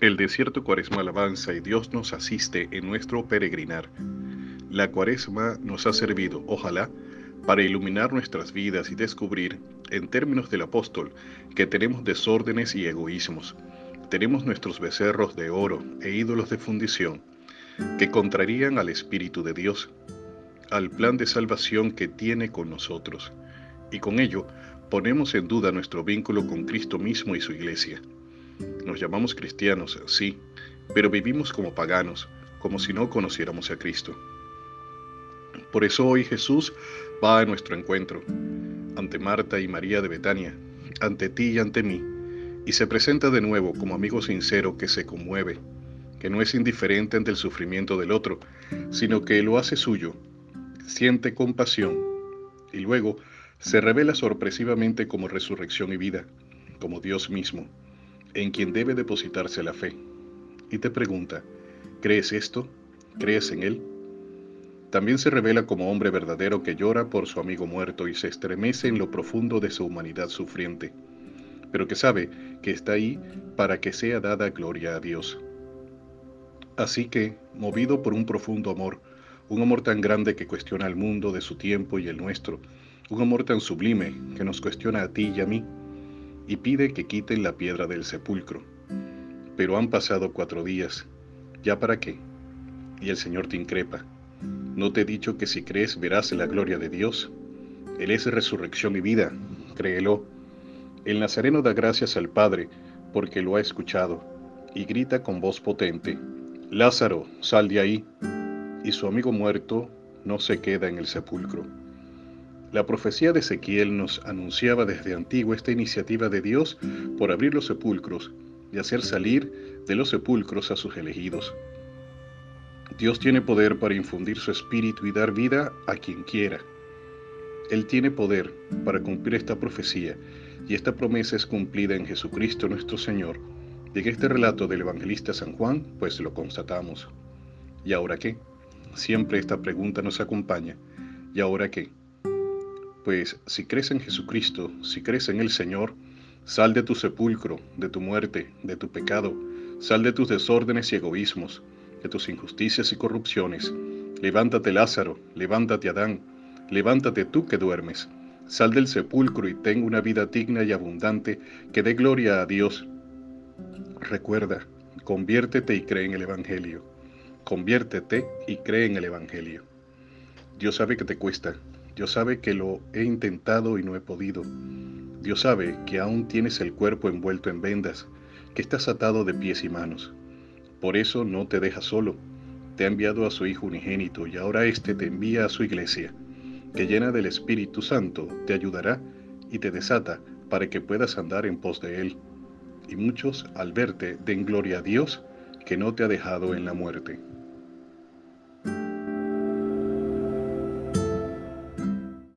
El desierto cuaresmal avanza y Dios nos asiste en nuestro peregrinar. La cuaresma nos ha servido, ojalá, para iluminar nuestras vidas y descubrir, en términos del apóstol, que tenemos desórdenes y egoísmos. Tenemos nuestros becerros de oro e ídolos de fundición que contrarían al Espíritu de Dios, al plan de salvación que tiene con nosotros, y con ello ponemos en duda nuestro vínculo con Cristo mismo y su iglesia. Nos llamamos cristianos, sí, pero vivimos como paganos, como si no conociéramos a Cristo. Por eso hoy Jesús va a nuestro encuentro, ante Marta y María de Betania, ante ti y ante mí, y se presenta de nuevo como amigo sincero que se conmueve, que no es indiferente ante el sufrimiento del otro, sino que lo hace suyo, siente compasión, y luego se revela sorpresivamente como resurrección y vida, como Dios mismo en quien debe depositarse la fe. Y te pregunta, ¿crees esto? ¿Crees en Él? También se revela como hombre verdadero que llora por su amigo muerto y se estremece en lo profundo de su humanidad sufriente, pero que sabe que está ahí para que sea dada gloria a Dios. Así que, movido por un profundo amor, un amor tan grande que cuestiona al mundo de su tiempo y el nuestro, un amor tan sublime que nos cuestiona a ti y a mí, y pide que quiten la piedra del sepulcro. Pero han pasado cuatro días. ¿Ya para qué? Y el Señor te increpa. ¿No te he dicho que si crees verás la gloria de Dios? Él es resurrección y vida, créelo. El Nazareno da gracias al Padre porque lo ha escuchado y grita con voz potente, Lázaro, sal de ahí. Y su amigo muerto no se queda en el sepulcro. La profecía de Ezequiel nos anunciaba desde antiguo esta iniciativa de Dios por abrir los sepulcros y hacer salir de los sepulcros a sus elegidos. Dios tiene poder para infundir su espíritu y dar vida a quien quiera. Él tiene poder para cumplir esta profecía y esta promesa es cumplida en Jesucristo nuestro Señor. Y en este relato del evangelista San Juan, pues lo constatamos. ¿Y ahora qué? Siempre esta pregunta nos acompaña. ¿Y ahora qué? Pues si crees en Jesucristo, si crees en el Señor, sal de tu sepulcro, de tu muerte, de tu pecado, sal de tus desórdenes y egoísmos, de tus injusticias y corrupciones. Levántate Lázaro, levántate Adán, levántate tú que duermes. Sal del sepulcro y ten una vida digna y abundante que dé gloria a Dios. Recuerda, conviértete y cree en el Evangelio. Conviértete y cree en el Evangelio. Dios sabe que te cuesta, Dios sabe que lo he intentado y no he podido. Dios sabe que aún tienes el cuerpo envuelto en vendas, que estás atado de pies y manos. Por eso no te deja solo. Te ha enviado a su Hijo unigénito y ahora éste te envía a su iglesia, que llena del Espíritu Santo te ayudará y te desata para que puedas andar en pos de Él. Y muchos, al verte, den gloria a Dios, que no te ha dejado en la muerte.